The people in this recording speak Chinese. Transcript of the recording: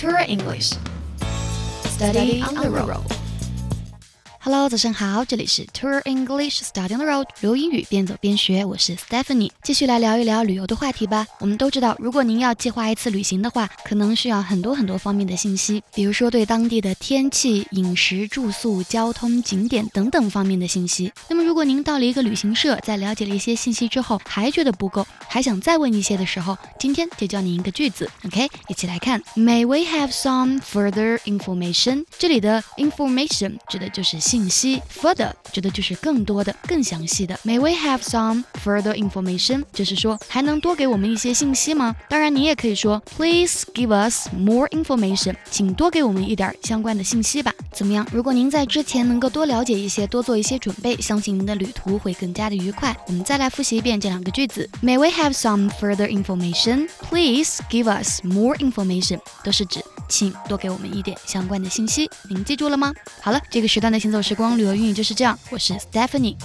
Tour English. Study on the road. Hello，早上好，这里是 Tour English Study on the Road，留英语边走边学，我是 Stephanie，继续来聊一聊旅游的话题吧。我们都知道，如果您要计划一次旅行的话，可能需要很多很多方面的信息，比如说对当地的天气、饮食、住宿、交通、景点等等方面的信息。那么，如如果您到了一个旅行社，在了解了一些信息之后，还觉得不够，还想再问一些的时候，今天就教您一个句子，OK，一起来看。May we have some further information？这里的 information 指的就是信。息 further 指的就是更多的、更详细的。May we have some further information？就是说还能多给我们一些信息吗？当然，你也可以说 Please give us more information，请多给我们一点相关的信息吧。怎么样？如果您在之前能够多了解一些，多做一些准备，相信您的旅途会更加的愉快。我们再来复习一遍这两个句子：May we have some further information？Please give us more information，都是指。请多给我们一点相关的信息，您记住了吗？好了，这个时段的行走时光旅游英语就是这样，我是 Stephanie。